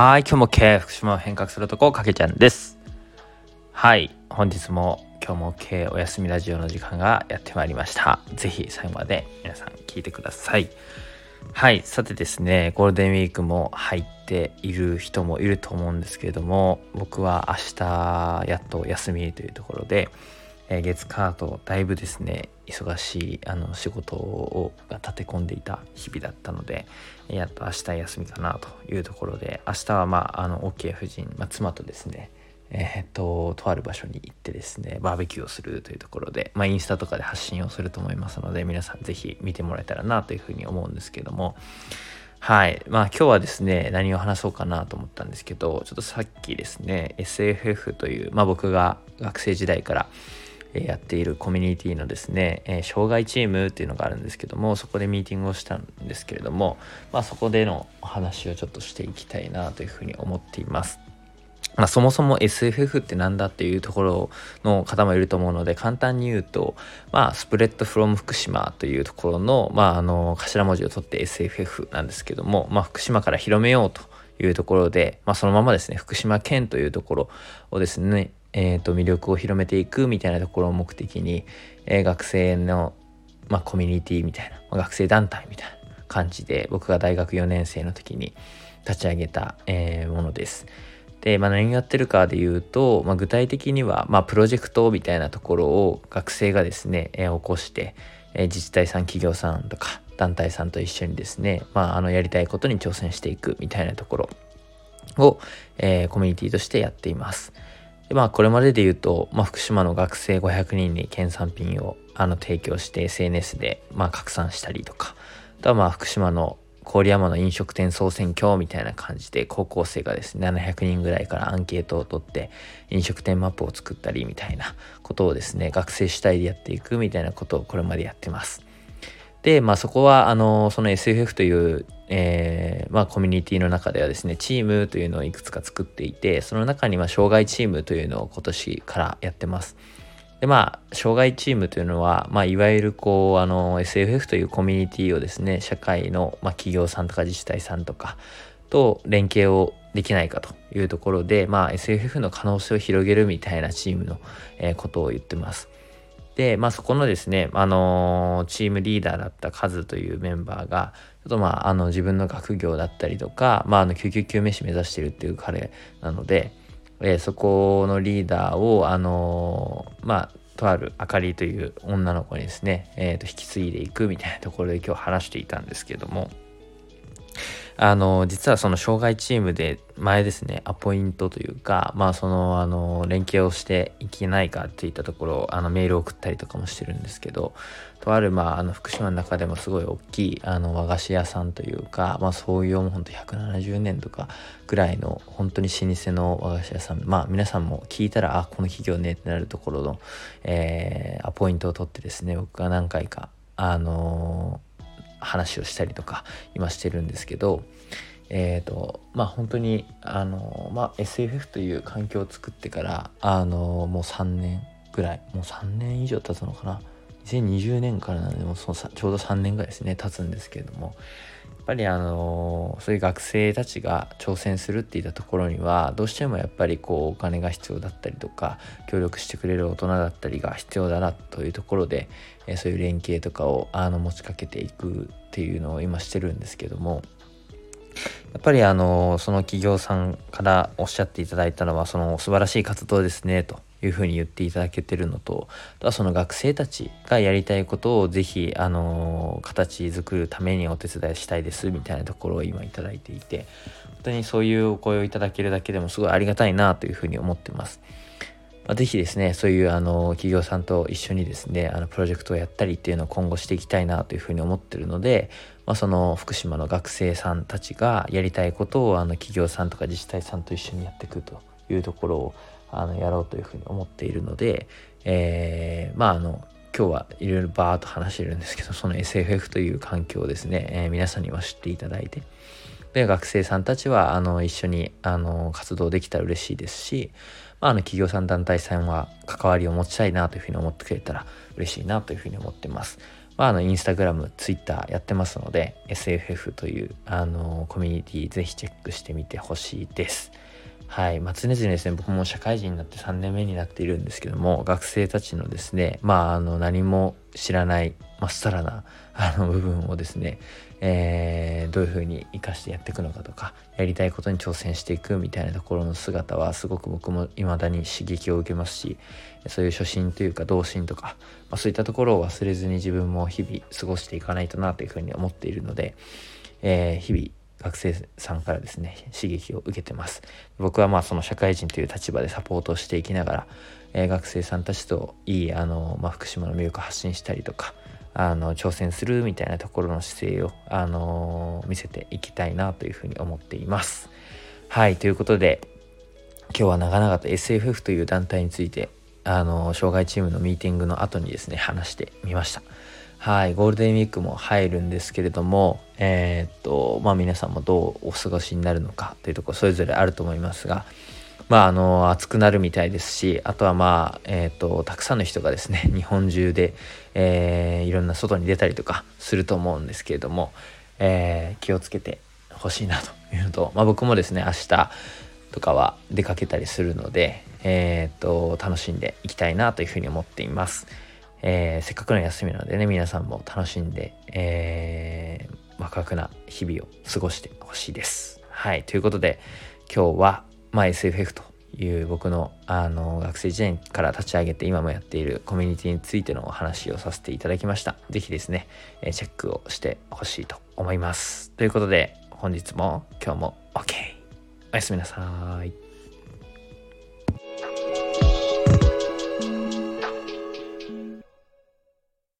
はい、今日も経営福島を変革する男、かけちゃんです。はい、本日も今日も経営お休みラジオの時間がやってまいりました。ぜひ最後まで皆さん聞いてください。はい、さてですね、ゴールデンウィークも入っている人もいると思うんですけれども、僕は明日やっと休みというところで、え月火とだいぶですね忙しいあの仕事をが立て込んでいた日々だったのでやっと明日休みかなというところで明日はまああの OK 夫人、まあ、妻とですねえーっととある場所に行ってですねバーベキューをするというところで、まあ、インスタとかで発信をすると思いますので皆さんぜひ見てもらえたらなというふうに思うんですけどもはい。まあ今日はですね、何を話そうかなと思ったんですけど、ちょっとさっきですね、SFF という、まあ僕が学生時代からやっているコミュニティのですね、え障害チームっていうのがあるんですけども、そこでミーティングをしたんですけれども、まあそこでのお話をちょっとしていきたいなというふうに思っています。まあ、そもそも SFF ってなんだっていうところの方もいると思うので簡単に言うと、まあ、スプレッドフロム福島というところの,、まあ、あの頭文字を取って SFF なんですけども、まあ、福島から広めようというところで、まあ、そのままですね福島県というところをですね、えー、と魅力を広めていくみたいなところを目的に、えー学生の、まあ、コミュニティみたいな、まあ学生団体みたいな感じで僕が大学4年生の時に立ち上げた、えーものです。で、まあ、何やってるかで言うと、まあ、具体的には、まあ、プロジェクトみたいなところを学生がですね、えー起こして、えー自治体さん企業さんとか団体さんと一緒にですね、まあ、あのやりたいことに挑戦していくみたいなところを、えーコミュニティとしてやっています。でまあこれまでで言うと、まあ、福島の学生500人に県産品をあの提供して SNS でまあ拡散したりとかあとはまあ福島の郡山の飲食店総選挙みたいな感じで高校生がですね700人ぐらいからアンケートを取って飲食店マップを作ったりみたいなことをですね学生主体でやっていくみたいなことをこれまでやってます。で、まあそこは、あの、その SFF という、えーまあコミュニティの中ではですね、チームというのをいくつか作っていて、その中には障害チームというのを今年からやってます。で、まあ、障害チームというのは、まあ、いわゆるこう、あの、SFF というコミュニティをですね、社会の、まあ、企業さんとか自治体さんとかと連携をできないかというところで、まあ、SFF の可能性を広げるみたいなチームの、えーことを言ってます。で、まあ、そこのですね、あのーチームリーダーだったカズというメンバーが、ちょっとまあ、あの、自分の学業だったりとか、まあ、あの、救急救命士目指してるっていう彼なので、えーそこのリーダーを、あのーまあ、とあるあかりという女の子にですね、えーと引き継いでいくみたいなところで今日話していたんですけども、あの実はその障害チームで前ですねアポイントというかまあそのあの連携をしていけないかっていったところあのメールを送ったりとかもしてるんですけどとあるまああの福島の中でもすごい大きいあの和菓子屋さんというかまあ創業もほんと170年とかぐらいの本当に老舗の和菓子屋さんまあ皆さんも聞いたらあこの企業ねってなるところの、えーアポイントを取ってですね僕が何回かあの話をしたりとか今してるんですけどえっ、とまあ本当にあのまあ SFF という環境を作ってからあのもう3年ぐらいもう3年以上経つのかな。2020年からなのでもうそのちょうど3年ぐらいですね経つんですけれどもやっぱりあのそういう学生たちが挑戦するっていったところにはどうしてもやっぱりこうお金が必要だったりとか協力してくれる大人だったりが必要だなというところで、えそういう連携とかをあの持ちかけていくっていうのを今してるんですけどもやっぱりあのその企業さんからおっしゃっていただいたのはその素晴らしい活動ですねと。いうふうに言っていただけてるのとあとはその学生たちがやりたいことをぜひあの形作るためにお手伝いしたいですみたいなところを今いただいていて本当にそういうお声をいただけるだけでもすごいありがたいなというふうに思ってます。まあ、ぜひですねそういうあの企業さんと一緒にですねあのプロジェクトをやったりっていうのを今後していきたいなというふうに思ってるので、まあ、その福島の学生さんたちがやりたいことをあの企業さんとか自治体さんと一緒にやっていくというところをあのやろうというふうに思っているので、えーまああの今日はいろいろバーっと話してるんですけどその SFF という環境をですね、えー皆さんには知っていただいてで学生さんたちはあの一緒にあの活動できたら嬉しいですし、まあ、あの企業さん団体さんは関わりを持ちたいなというふうに思ってくれたら嬉しいなというふうに思ってます。まあ、あのインスタグラムツイッターやってますので SFF というあのコミュニティぜひチェックしてみてほしいです。はい。まあ、常々ですね、僕も社会人になって3年目になっているんですけども、学生たちのですね、まあ、あの、何も知らない、まっさらな、あの、部分をですね、えー、どういうふうに活かしてやっていくのかとか、やりたいことに挑戦していくみたいなところの姿は、すごく僕も未だに刺激を受けますし、そういう初心というか、童心とか、まあ、そういったところを忘れずに自分も日々過ごしていかないとなというふうに思っているので、えー、日々、学生さんからですね刺激を受けてます。僕はまあその社会人という立場でサポートをしていきながら、えー、学生さんたちといいあの、まあ、福島の魅力を発信したりとかあの挑戦するみたいなところの姿勢を、あの見せていきたいなというふうに思っています。はいということで今日は長々と SFF という団体についてあの障害チームのミーティングの後にですね話してみました。はい、ゴールデンウィークも入るんですけれども、えー、っと、まあ皆さんもどうお過ごしになるのかというところそれぞれあると思いますが、まああの、暑くなるみたいですし、あとはまあ、えー、っと、たくさんの人がですね、日本中で、えー、いろんな外に出たりとかすると思うんですけれども、えー、気をつけてほしいなというのと、まあ僕もですね、明日とかは出かけたりするので、えー、っと、楽しんでいきたいなというふうに思っています。えー、せっかくの休みなのでね、皆さんも楽しんで、えー、ワクワクな日々を過ごしてほしいです。はい。ということで、今日は、まあ、SFF という僕のあの学生時代から立ち上げて今もやっているコミュニティについてのお話をさせていただきました。是非ですね、えチェックをしてほしいと思います。ということで、本日も今日も OK。おやすみなさい。